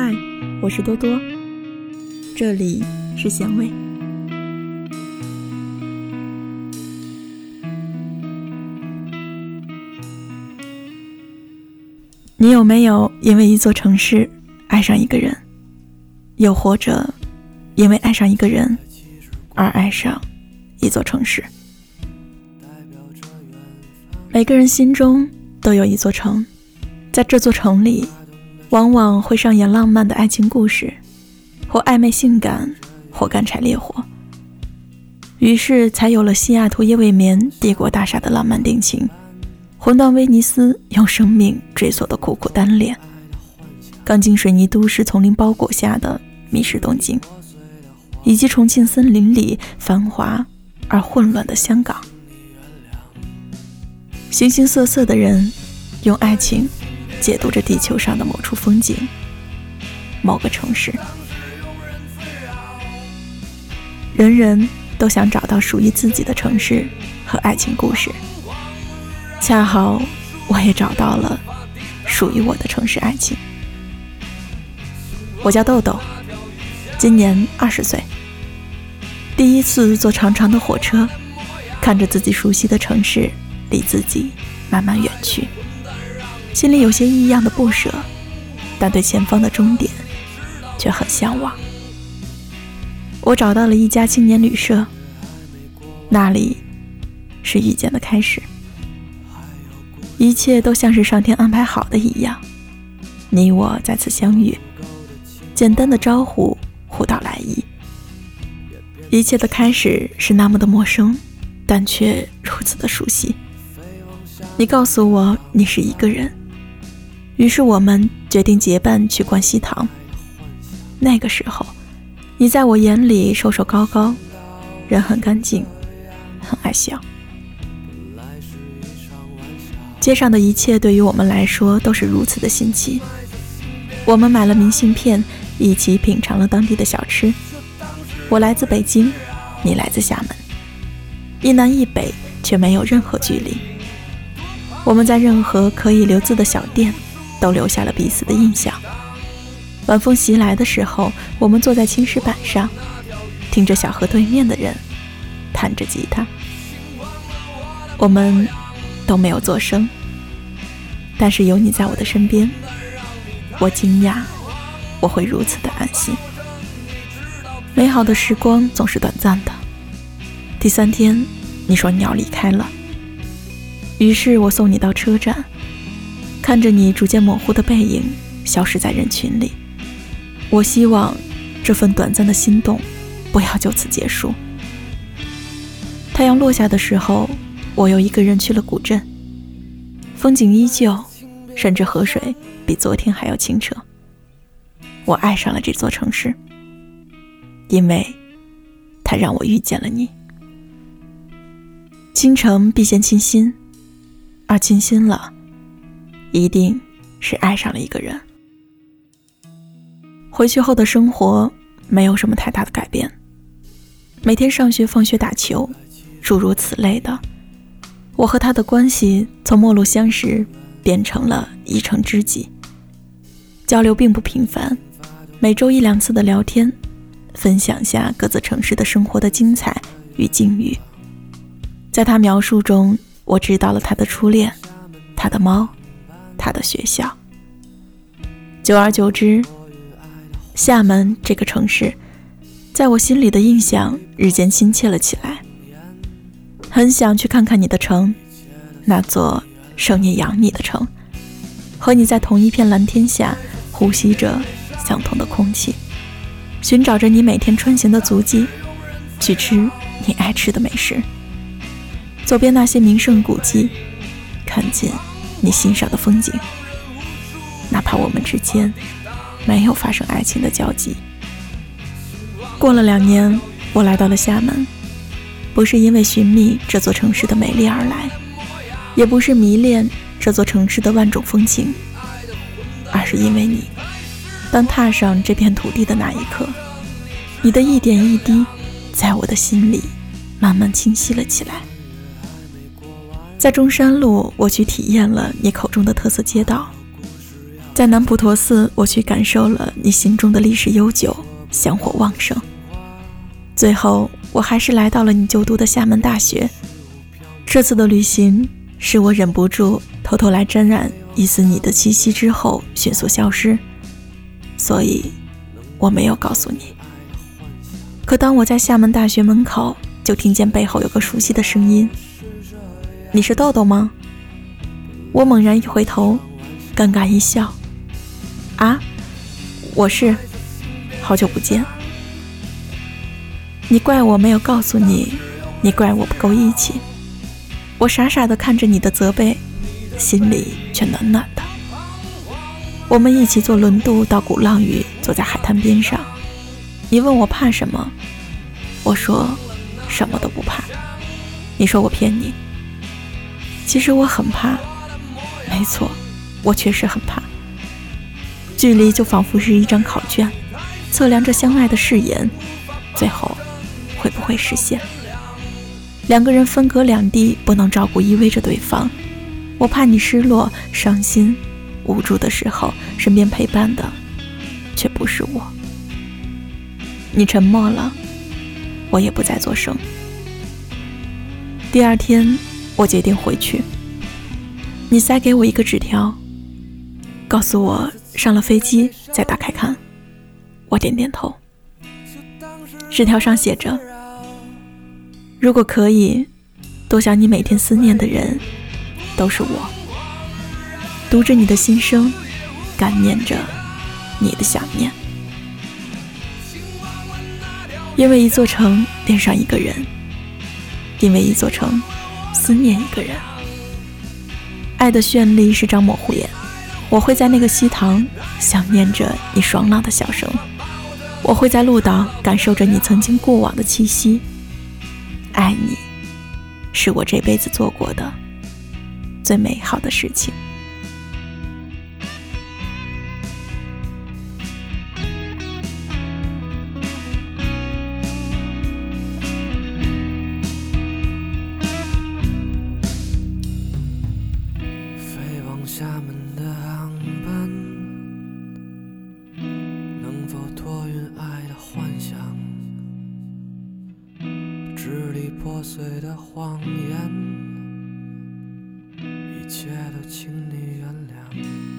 嗨，我是多多，这里是咸味。你有没有因为一座城市爱上一个人，又或者因为爱上一个人而爱上一座城市？每个人心中都有一座城，在这座城里，往往会上演浪漫的爱情故事，或暧昧性感，或干柴烈火。于是才有了西雅图夜未眠帝国大厦的浪漫定情。魂断威尼斯，用生命追索的苦苦单恋；钢筋水泥都市丛林包裹下的迷失东京，以及重庆森林里繁华而混乱的香港。形形色色的人，用爱情解读着地球上的某处风景，某个城市。人人都想找到属于自己的城市和爱情故事。恰好，我也找到了属于我的城市爱情。我叫豆豆，今年二十岁。第一次坐长长的火车，看着自己熟悉的城市离自己慢慢远去，心里有些异样的不舍，但对前方的终点却很向往。我找到了一家青年旅社，那里是遇见的开始。一切都像是上天安排好的一样，你我再次相遇，简单的招呼，互道来意。一切的开始是那么的陌生，但却如此的熟悉。你告诉我你是一个人，于是我们决定结伴去逛西塘。那个时候，你在我眼里瘦瘦高高，人很干净，很爱笑。街上的一切对于我们来说都是如此的新奇。我们买了明信片，一起品尝了当地的小吃。我来自北京，你来自厦门，一南一北却没有任何距离。我们在任何可以留字的小店都留下了彼此的印象。晚风袭来的时候，我们坐在青石板上，听着小河对面的人弹着吉他。我们。都没有作声，但是有你在我的身边，我惊讶，我会如此的安心。美好的时光总是短暂的。第三天，你说你要离开了，于是我送你到车站，看着你逐渐模糊的背影消失在人群里，我希望这份短暂的心动不要就此结束。太阳落下的时候。我又一个人去了古镇，风景依旧，甚至河水比昨天还要清澈。我爱上了这座城市，因为它让我遇见了你。倾城必先倾心，而倾心了，一定是爱上了一个人。回去后的生活没有什么太大的改变，每天上学、放学、打球，诸如此类的。我和他的关系从陌路相识变成了一城知己，交流并不频繁，每周一两次的聊天，分享下各自城市的生活的精彩与境遇。在他描述中，我知道了他的初恋，他的猫，他的学校。久而久之，厦门这个城市，在我心里的印象日渐亲切了起来。很想去看看你的城，那座生你养你的城，和你在同一片蓝天下呼吸着相同的空气，寻找着你每天穿行的足迹，去吃你爱吃的美食，走遍那些名胜古迹，看见你欣赏的风景。哪怕我们之间没有发生爱情的交集。过了两年，我来到了厦门。不是因为寻觅这座城市的美丽而来，也不是迷恋这座城市的万种风情，而是因为你。当踏上这片土地的那一刻，你的一点一滴，在我的心里慢慢清晰了起来。在中山路，我去体验了你口中的特色街道；在南普陀寺，我去感受了你心中的历史悠久，香火旺盛。最后，我还是来到了你就读的厦门大学。这次的旅行，使我忍不住偷偷来沾染一丝你的气息，之后迅速消失。所以，我没有告诉你。可当我在厦门大学门口，就听见背后有个熟悉的声音：“你是豆豆吗？”我猛然一回头，尴尬一笑。啊，我是，好久不见。你怪我没有告诉你，你怪我不够义气。我傻傻的看着你的责备，心里却暖暖的。我们一起坐轮渡到鼓浪屿，坐在海滩边上。你问我怕什么，我说什么都不怕。你说我骗你，其实我很怕。没错，我确实很怕。距离就仿佛是一张考卷，测量着相爱的誓言，最后会不会实现？两个人分隔两地，不能照顾依偎着对方。我怕你失落、伤心、无助的时候，身边陪伴的却不是我。你沉默了，我也不再作声。第二天，我决定回去。你塞给我一个纸条，告诉我。上了飞机再打开看，我点点头。纸条上写着：“如果可以，多想你每天思念的人都是我。读着你的心声，感念着你的想念。因为一座城恋上一个人，因为一座城思念一个人。爱的绚丽是张模糊眼。”我会在那个西塘想念着你爽朗的笑声，我会在鹭岛感受着你曾经过往的气息。爱你，是我这辈子做过的最美好的事情。支离破碎的谎言，一切都请你原谅。